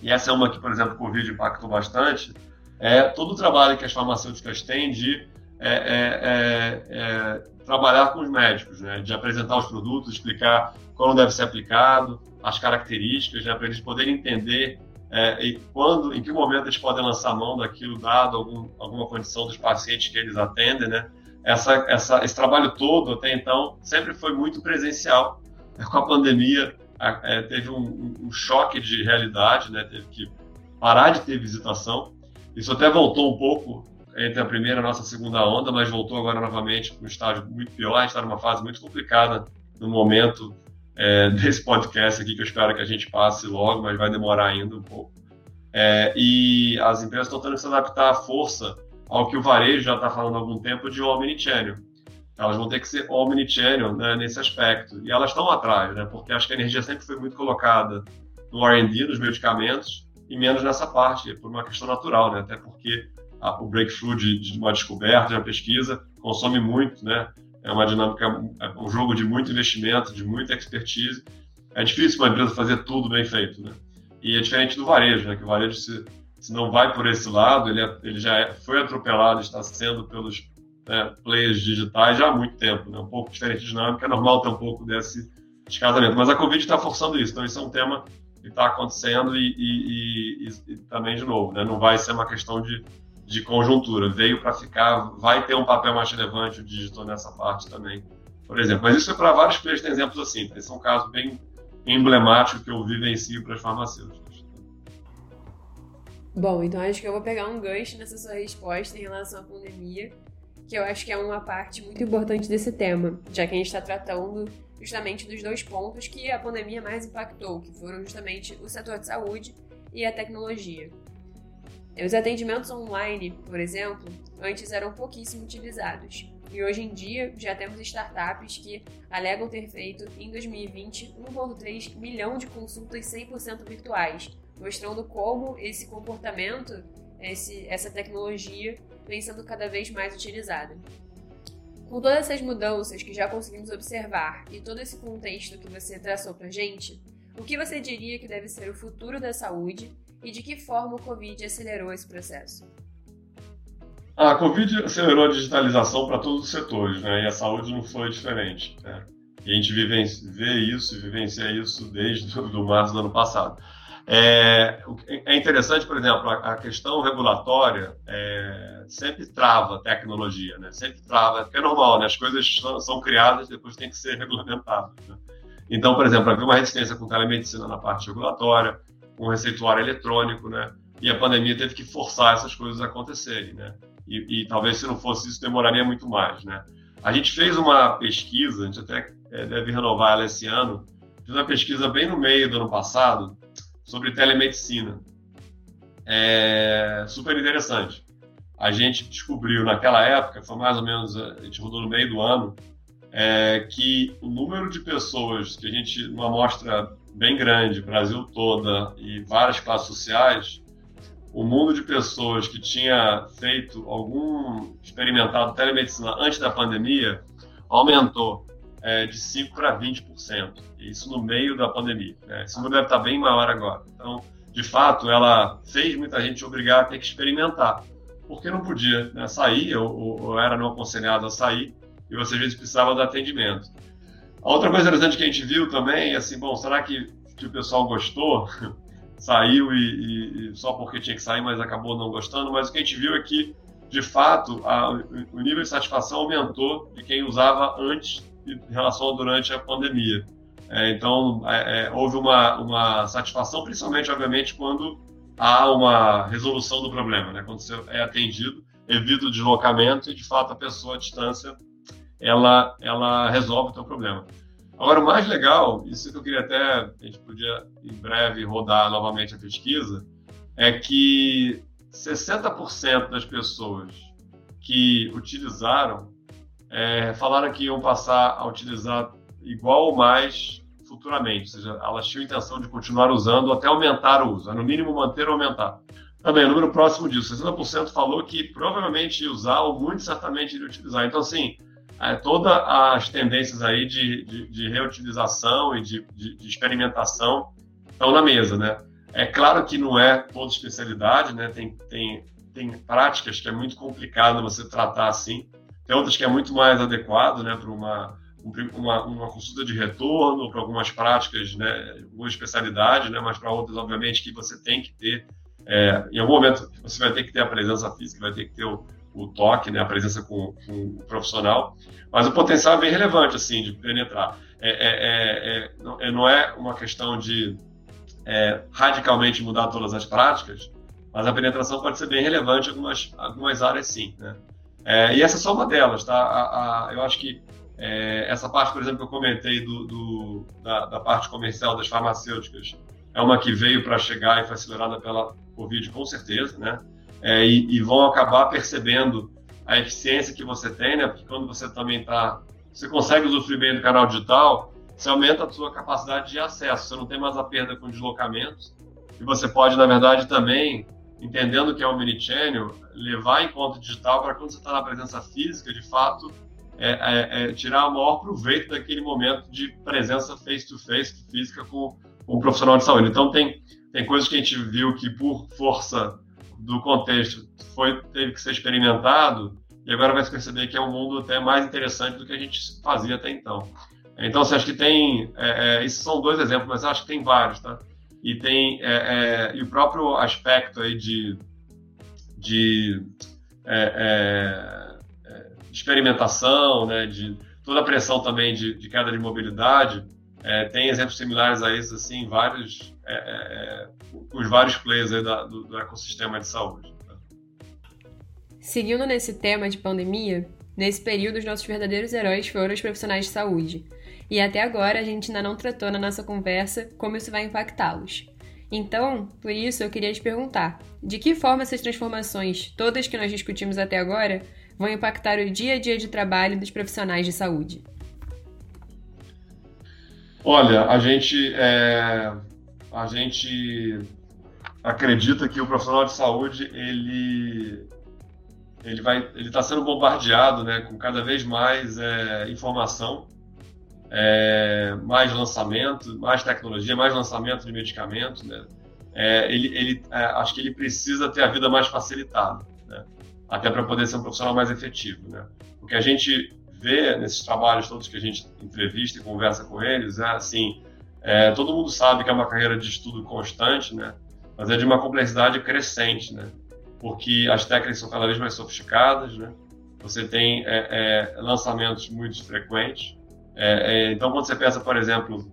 e essa é uma que, por exemplo, o Covid impactou bastante, é todo o trabalho que as farmacêuticas têm de é, é, é, é trabalhar com os médicos, né? de apresentar os produtos, explicar como deve ser aplicado, as características, né? para eles poderem entender é, e quando, em que momento eles podem lançar mão daquilo, dado algum, alguma condição dos pacientes que eles atendem, né? Essa, essa, esse trabalho todo, até então, sempre foi muito presencial. *laughs* Com a pandemia, é, teve um, um, choque de realidade, né? Teve que parar de ter visitação. Isso até voltou um pouco entre a primeira e a nossa segunda onda, mas voltou agora novamente para um estágio muito pior. A gente está numa fase muito complicada no momento é, *laughs* desse podcast aqui, que eu espero que a gente passe logo, mas vai demorar ainda um pouco. É, e as empresas estão que se adaptar à força ao que o varejo já está falando há algum tempo de omnichannel. Elas vão ter que ser omnichannel né, nesse aspecto. E elas estão atrás, né, porque acho que a energia sempre foi muito colocada no R&D, nos medicamentos, e menos nessa parte, por uma questão natural, né, até porque a, o breakthrough de, de, uma descoberta, de uma pesquisa, consome muito, né, é uma dinâmica, é um jogo de muito investimento, de muita expertise. É difícil uma empresa fazer tudo bem feito, né? E é diferente do varejo, né? Que o varejo, se, se não vai por esse lado, ele, é, ele já é, foi atropelado, está sendo pelos né, players digitais já há muito tempo, né? Um pouco diferente de dinâmica, é normal ter um pouco desse descasamento. Mas a Covid está forçando isso, então isso é um tema que está acontecendo e, e, e, e, também, de novo, né? Não vai ser uma questão de de conjuntura. Veio para ficar, vai ter um papel mais relevante o digital nessa parte também, por exemplo. Mas isso é para vários players, tem exemplos assim. Esse é um caso bem emblemático que eu vivencio para as farmacêuticas. Bom, então acho que eu vou pegar um gancho nessa sua resposta em relação à pandemia, que eu acho que é uma parte muito importante desse tema, já que a gente está tratando justamente dos dois pontos que a pandemia mais impactou, que foram justamente o setor de saúde e a tecnologia. Os atendimentos online, por exemplo, antes eram pouquíssimo utilizados. E hoje em dia já temos startups que alegam ter feito em 2020 1,3 milhão de consultas 100% virtuais, mostrando como esse comportamento, esse, essa tecnologia vem sendo cada vez mais utilizada. Com todas essas mudanças que já conseguimos observar e todo esse contexto que você traçou para gente, o que você diria que deve ser o futuro da saúde e de que forma o Covid acelerou esse processo? A Covid acelerou a digitalização para todos os setores, né? E a saúde não foi diferente. Né? E a gente vive, vê isso e vivencia isso desde do março do ano passado. É, é interessante, por exemplo, a, a questão regulatória é, sempre trava tecnologia, né? Sempre trava, porque é normal, né? As coisas são, são criadas depois tem que ser *laughs* regulamentadas. Né? Então, por exemplo, havia uma resistência com telemedicina na parte regulatória, com receituário eletrônico, né? E a pandemia teve que forçar essas coisas a acontecerem, né? E, e talvez se não fosse isso demoraria muito mais, né? A gente fez uma pesquisa, a gente até é, deve renovar ela esse ano, fez uma pesquisa bem no meio do ano passado sobre telemedicina. É super interessante. A gente descobriu naquela época, foi mais ou menos, a gente rodou no meio do ano, é, que o número de pessoas que a gente, numa amostra bem grande, Brasil toda e várias classes sociais, o mundo de pessoas que tinha feito algum experimentado telemedicina antes da pandemia aumentou é, de 5% para 20%. Isso no meio da pandemia. Né? Esse número deve estar bem maior agora. Então, de fato, ela fez muita gente obrigar a ter que experimentar, porque não podia né, sair, ou, ou, era não aconselhado a sair, e você às vezes precisava do atendimento. A outra coisa interessante que a gente viu também, assim, bom, será que, que o pessoal gostou? *laughs* Saiu e, e, só porque tinha que sair, mas acabou não gostando, mas o que a gente viu é que, de fato, a, o nível de satisfação aumentou de quem usava antes em relação a durante a pandemia. É, então, é, é, houve uma, uma satisfação, principalmente, obviamente, quando há uma resolução do problema, né? quando você é atendido, evita o deslocamento e, de fato, a pessoa à distância ela, ela resolve o teu problema. Agora, o mais legal, isso que eu queria até, a gente podia em breve rodar novamente a pesquisa, é que 60% das pessoas que utilizaram é, falaram que iam passar a utilizar igual ou mais futuramente, ou seja, elas tinham intenção de continuar usando até aumentar o uso, no mínimo manter ou aumentar. Também, o número próximo disso, 60% falou que provavelmente ia usar ou muito certamente iria utilizar. Então, assim, é, todas as tendências aí de, de, de reutilização e de, de, experimentação estão na mesa, né? É claro que não é toda especialidade, né? Tem, tem, tem práticas que é muito complicado você tratar assim, tem outras que é muito mais adequado, né, para uma uma, uma consulta de retorno para algumas práticas, né, alguma especialidade, né, mas para outras, obviamente, que você tem que ter, é, em algum momento, você vai ter que ter a presença física, vai ter que ter o, o toque, né, a presença com, com, o profissional, mas o potencial é bem relevante, assim, de penetrar. É, é, é, é não é uma questão de é, radicalmente mudar todas as práticas, mas a penetração pode ser bem relevante em algumas, algumas áreas, sim, né? É, e essa é só uma delas, tá? A, a, eu acho que é, essa parte, por exemplo, que eu comentei do, do da, da, parte comercial das farmacêuticas é uma que veio para chegar e foi acelerada pela Covid, com certeza, né? É, e, e, vão acabar percebendo a eficiência que você tem, né? Porque quando você também está, você consegue usufruir bem do canal digital, você aumenta a sua capacidade de acesso, você não tem mais a perda com deslocamentos e você pode, na verdade, também entendendo que é um mini-channel, levar em conta digital para quando você está na presença física, de fato, é, é, é, tirar o maior proveito daquele momento de presença face-to-face -face, física com, com o profissional de saúde. Então, tem, tem coisas que a gente viu que, por força do contexto, foi, teve que ser experimentado, e agora vai se perceber que é um mundo até mais interessante do que a gente fazia até então. Então, você acha que tem. É, é, esses são dois exemplos, mas acho que tem vários, tá? E tem. É, é e o próprio aspecto aí de. de é, experimentação, né, de toda a pressão também de, de queda de mobilidade, é, tem exemplos similares a esses, assim, vários, é, é, os vários players da, do, do, ecossistema de saúde. Seguindo nesse tema de pandemia, nesse período os nossos verdadeiros heróis foram os profissionais de saúde. E até agora a gente ainda não tratou na nossa conversa como isso vai impactá-los. Então, por isso eu queria te perguntar: de que forma essas transformações, todas que nós discutimos até agora, vão impactar o dia a dia de trabalho dos profissionais de saúde? Olha, a gente, é, a gente acredita que o profissional de saúde ele ele vai ele está sendo bombardeado né com cada vez mais é, informação é, mais lançamento mais tecnologia mais lançamento de medicamentos né é, ele, ele é, acho que ele precisa ter a vida mais facilitada né? até para poder ser um profissional mais efetivo. Né? O que a gente vê nesses trabalhos todos que a gente entrevista e conversa com eles é assim, é, todo mundo sabe que é uma carreira de estudo constante, né? mas é de uma complexidade crescente, né? porque as técnicas são cada vez mais sofisticadas, né? você tem é, é, lançamentos muito frequentes. É, é, então, quando você pensa, por exemplo,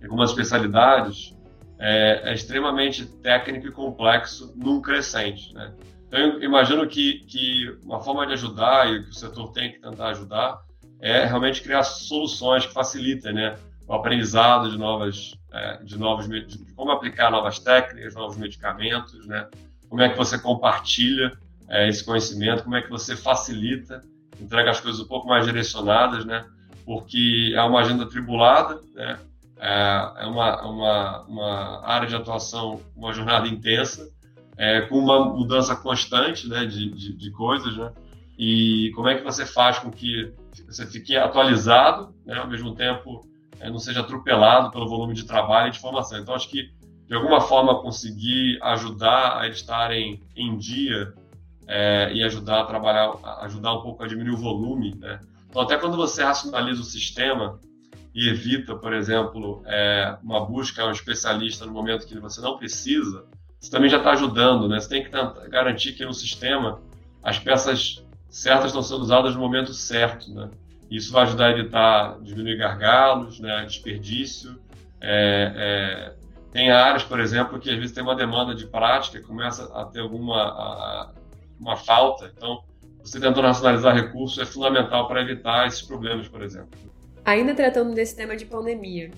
em algumas especialidades, é, é extremamente técnico e complexo num crescente. Né? Então, eu imagino que, que uma forma de ajudar e que o setor tem que tentar ajudar é realmente criar soluções que facilitem né, o aprendizado de novas, é, de novos, de como aplicar novas técnicas, novos medicamentos, né, como é que você compartilha é, esse conhecimento, como é que você facilita, entrega as coisas um pouco mais direcionadas, né, porque é uma agenda tribulada, né, é, é uma, uma, uma área de atuação, uma jornada intensa, é, com uma mudança constante né, de, de, de, coisas, né? E como é que você faz com que você fique atualizado, né, ao mesmo tempo é, não seja atropelado pelo volume de trabalho e de formação. Então, acho que, de alguma forma conseguir ajudar a estarem em dia é, e ajudar a trabalhar, ajudar um pouco a diminuir o volume, né? Então, até quando você racionaliza o sistema e evita, por exemplo, é, uma busca a um especialista no momento que você não precisa, você também já está ajudando, né? Você tem que garantir que no sistema as peças certas estão sendo usadas no momento certo, né? Isso vai ajudar a evitar, diminuir gargalos, né? desperdício. É, é, tem áreas, por exemplo, que às vezes tem uma demanda de prática começa a ter alguma a, uma falta. Então, você tentando racionalizar recursos é fundamental para evitar esses problemas, por exemplo. Ainda tratando desse tema de pandemia,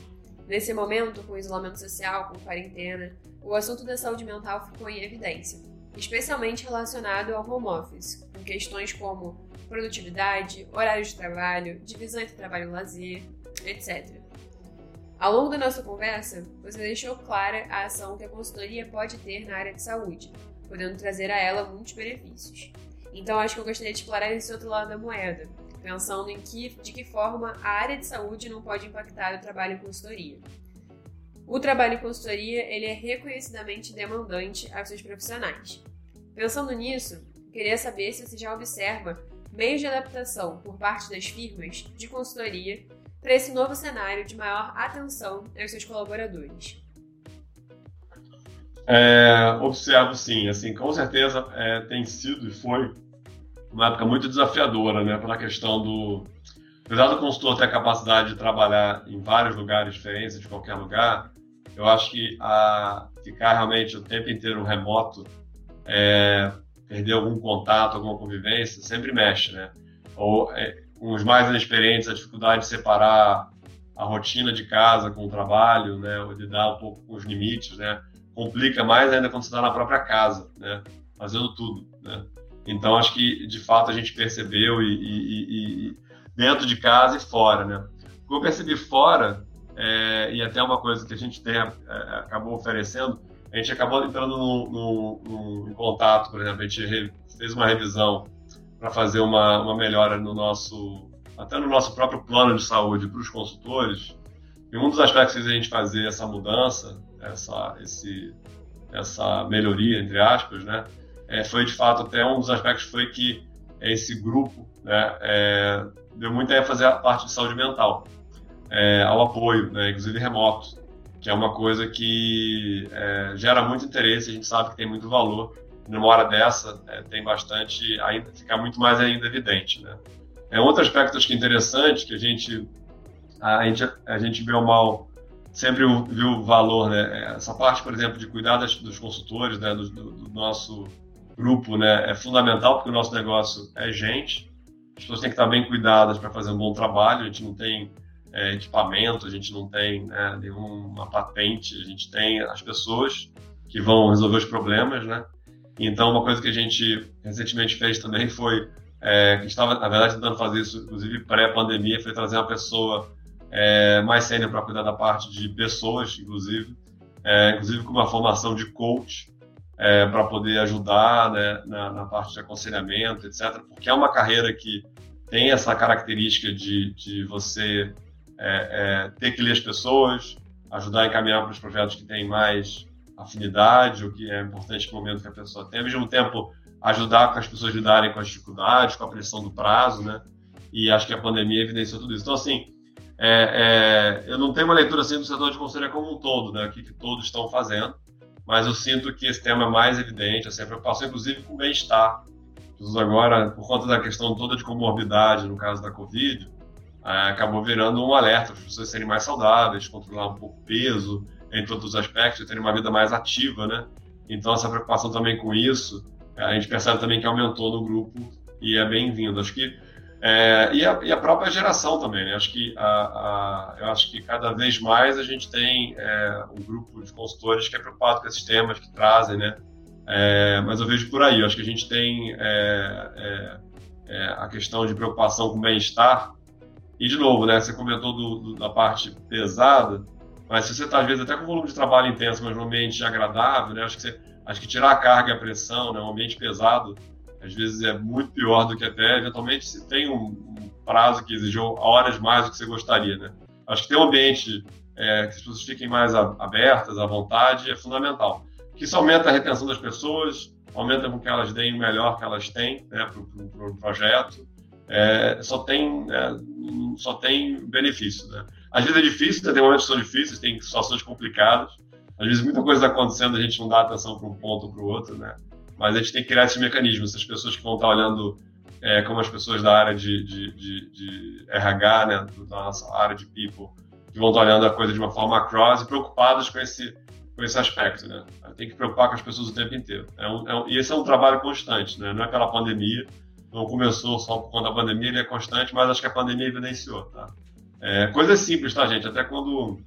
nesse momento, com isolamento social, com quarentena, o assunto da saúde mental ficou em evidência, especialmente relacionado ao home office, com questões como produtividade, horário de trabalho, divisão entre trabalho e lazer, etc. Ao longo da nossa conversa, você deixou clara a ação que a consultoria pode ter na área de saúde, podendo trazer a ela muitos benefícios. Então, acho que eu gostaria de explorar esse outro lado da moeda, pensando em que, de que forma a área de saúde não pode impactar o trabalho em consultoria. O trabalho em consultoria ele é reconhecidamente demandante aos seus profissionais. Pensando nisso, queria saber se você já observa meios de adaptação por parte das firmas de consultoria para esse novo cenário de maior atenção aos seus colaboradores. É, observo sim, assim, com certeza é, tem sido e foi uma época muito desafiadora, né, pela questão do apesar do consultor ter a capacidade de trabalhar em vários lugares diferentes, de qualquer lugar, eu acho que a ficar realmente o tempo inteiro remoto, é, perder algum contato, alguma convivência, sempre mexe, né? Ou é, com os mais inexperientes, a dificuldade de separar a rotina de casa com o trabalho, né? Ou de dar um pouco com os limites, né? complica mais ainda quando você está na própria casa, né? Fazendo tudo, né? Então, acho que, de fato, a gente percebeu e, e, e dentro de casa e fora, né? O que eu percebi fora, é, e até uma coisa que a gente tem, é, acabou oferecendo, a gente acabou entrando no, no, no, em contato, por exemplo, a gente fez uma revisão para fazer uma, uma melhora no nosso, até no nosso próprio plano de saúde para os consultores, e um dos aspectos que a gente fazer essa mudança essa, esse, essa melhoria, entre aspas, né, é, foi de fato até um dos aspectos foi que esse grupo né, é, deu muita ênfase à parte de saúde mental, é, ao apoio, né, inclusive remoto, que é uma coisa que é, gera muito interesse, a gente sabe que tem muito valor. Numa hora dessa, é, tem bastante, ainda fica muito mais ainda evidente. Né? É outro aspecto acho que interessante que a gente a gente a gente vê o mal sempre viu o valor, né? Essa parte, por exemplo, de cuidar das, dos consultores, né? Do, do, do, nosso grupo, né? É fundamental porque o nosso negócio é gente. As pessoas têm que estar bem cuidadas para fazer um bom trabalho. A gente não tem é, equipamento, a gente não tem né, nenhuma patente, a gente tem as pessoas que vão resolver os problemas, né? Então, uma coisa que a gente recentemente fez também foi é, que estava, na verdade, tentando fazer isso, inclusive pré-pandemia, foi trazer uma pessoa é, mais sênior para cuidar da parte de pessoas, inclusive, é, inclusive com uma formação de coach é, para poder ajudar né, na, na, parte de aconselhamento, etc. Porque é uma carreira que tem essa característica de, de você é, é, ter que ler as pessoas, ajudar a encaminhar para os projetos que têm mais afinidade, o que é importante no momento que a pessoa tem, ao mesmo tempo ajudar com as pessoas lidarem com as dificuldades, com a pressão do prazo, né? E acho que a pandemia evidenciou tudo isso. Então, assim, é, é, eu não tenho uma leitura assim do setor de consultoria como um todo, né, o que, que, todos estão fazendo, mas eu sinto que esse tema é mais evidente, assim, a preocupação inclusive com o bem-estar. Agora, por conta da questão toda de comorbidade, no caso da Covid, acabou virando um alerta para as pessoas serem mais saudáveis, controlar um pouco o peso, entre outros aspectos, terem uma vida mais ativa, né? Então, essa preocupação também com isso, a gente percebe também que aumentou no grupo e é bem-vindo. Acho que é, e, a, e, a, própria geração também, né? Acho que a, a, eu acho que cada vez mais a gente tem é, um grupo de consultores que é preocupado com esses temas que trazem, né? É, mas eu vejo por aí, eu acho que a gente tem é, é, é, a questão de preocupação com o bem-estar. E, de novo, né? Você comentou do, do, da parte pesada, mas se você está, às vezes, até com volume de trabalho intenso, mas num ambiente agradável, né? Acho que, você, acho que tirar a carga e a pressão, né? Um ambiente pesado às vezes é muito pior do que até, eventualmente, se tem um, um prazo que exigiu horas mais do que você gostaria, né? Acho que ter um ambiente é, que as pessoas fiquem mais abertas, à vontade, é fundamental. Que isso aumenta a retenção das pessoas, aumenta com que elas deem o melhor que elas têm né, para o pro projeto. É, só, tem, é, só tem benefício. Né? Às vezes é difícil, tem momentos que são difíceis, tem situações complicadas. Às vezes muita coisa está acontecendo, a gente não dá atenção para um ponto ou para o outro, né? Mas a gente tem que criar esse mecanismo. Essas pessoas que vão estar olhando é, como as pessoas da área de, de, de, de, RH, né, da nossa área de people, que vão estar olhando a coisa de uma forma cross e preocupadas com esse, com esse aspecto, né? Tem que preocupar com as pessoas o tempo inteiro. É um, é um, e esse é um trabalho constante, né? Não é pela pandemia, não começou só por conta da pandemia, ele é constante, mas acho que a pandemia evidenciou, tá? É, simples, tá, gente? Até quando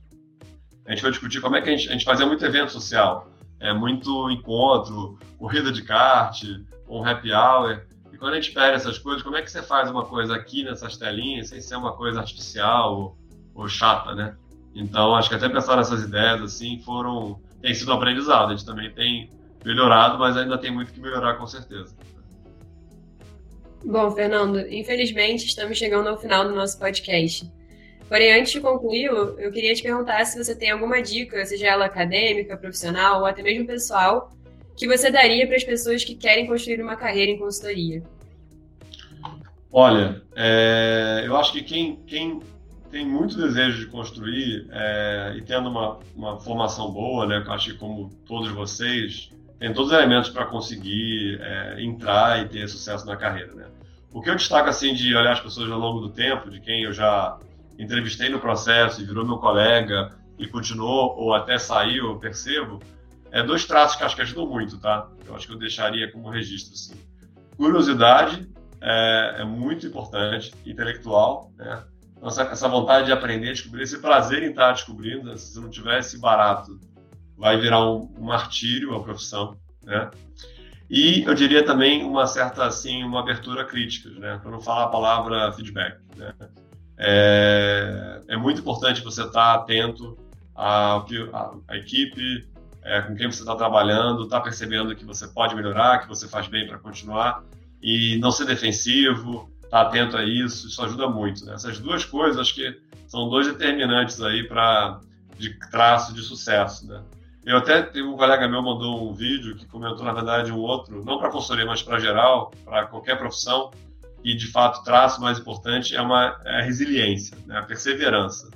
a gente vai discutir como é que a gente, a gente fazia muito evento social, é muito encontro, corrida de kart, um happy hour. E quando a gente pega essas coisas, como é que você faz uma coisa aqui nessas telinhas sem ser uma coisa artificial ou, ou chata, né? Então, acho que até pensar nessas ideias assim foram tem sido um aprendizado. A gente também tem melhorado, mas ainda tem muito que melhorar com certeza. Bom, Fernando, infelizmente estamos chegando ao final do nosso podcast. Porém, antes de concluir, eu queria te perguntar se você tem alguma dica, seja ela acadêmica, profissional ou até mesmo pessoal, que você daria para as pessoas que querem construir uma carreira em consultoria. Olha, é, eu acho que quem, quem tem muito desejo de construir é, e tendo uma, uma formação boa, né, eu acho que como todos vocês, tem todos os elementos para conseguir é, entrar e ter sucesso na carreira. Né? O que eu destaco assim de olhar as pessoas ao longo do tempo, de quem eu já entrevistei no processo e virou meu colega e continuou ou até saiu, eu percebo, é dois traços que acho que ajudam muito, tá? Eu acho que eu deixaria como registro, assim. Curiosidade é, é muito importante, intelectual, né? Então, essa, essa, vontade de aprender, descobrir, esse prazer em estar descobrindo, né? se não tivesse barato, vai virar um, martírio a profissão, né? E eu diria também uma certa, assim, uma abertura a críticas, né? Para não falar a palavra feedback, né? É, é muito importante você estar atento ao que a, a equipe, é, com quem você está trabalhando, está percebendo que você pode melhorar, que você faz bem para continuar e não ser defensivo, estar tá atento a isso, isso ajuda muito. Né? Essas duas coisas, acho que são dois determinantes aí para de traço de sucesso, né? Eu até teve um colega meu mandou um vídeo que comentou na verdade um outro, não para consultoria, mas para geral, para qualquer profissão, e de fato traço mais importante é, uma, é a resiliência, né? a perseverança.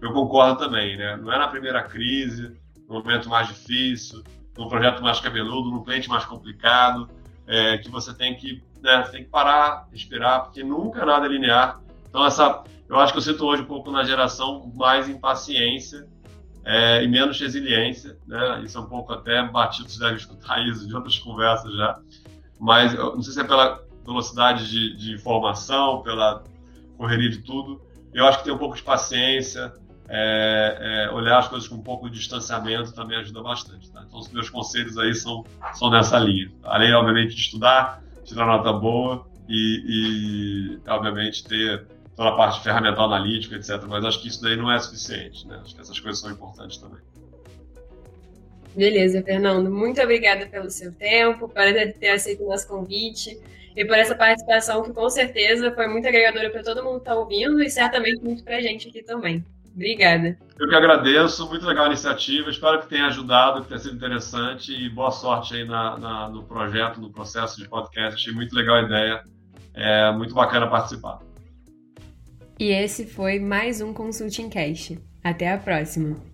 Eu concordo também, né? Não é na primeira crise, no momento mais difícil, no projeto mais cabeludo, no cliente mais complicado, é, que você tem que, né, tem que parar, respirar, porque nunca nada é linear. Então essa, eu acho que eu sinto hoje um pouco na geração mais impaciência é, e menos resiliência, né? Isso é um pouco até batido, você deve escutar *laughs* isso de outras conversas já. Mas não sei se é pela velocidade de, de informação, pela correria de tudo. Eu acho que ter um pouco de paciência, é, é, olhar as coisas com um pouco de distanciamento também ajuda bastante. Tá? Então, os meus conselhos aí são, são nessa linha. Além, obviamente, de estudar, tirar nota boa e, e obviamente, ter toda a parte ferramental analítica, etc. Mas acho que isso daí não é suficiente. Né? Acho que essas coisas são importantes também. Beleza, Fernando. Muito obrigada pelo seu tempo, por ter aceito o nosso convite e por essa participação que com certeza foi muito agregadora para todo mundo que está ouvindo e certamente muito para a gente aqui também. Obrigada. Eu que agradeço, muito legal a iniciativa, espero que tenha ajudado, que tenha sido interessante e boa sorte aí na, na, no projeto, no processo de podcast. Achei muito legal a ideia, é muito bacana participar. E esse foi mais um Consulting Cast. Até a próxima!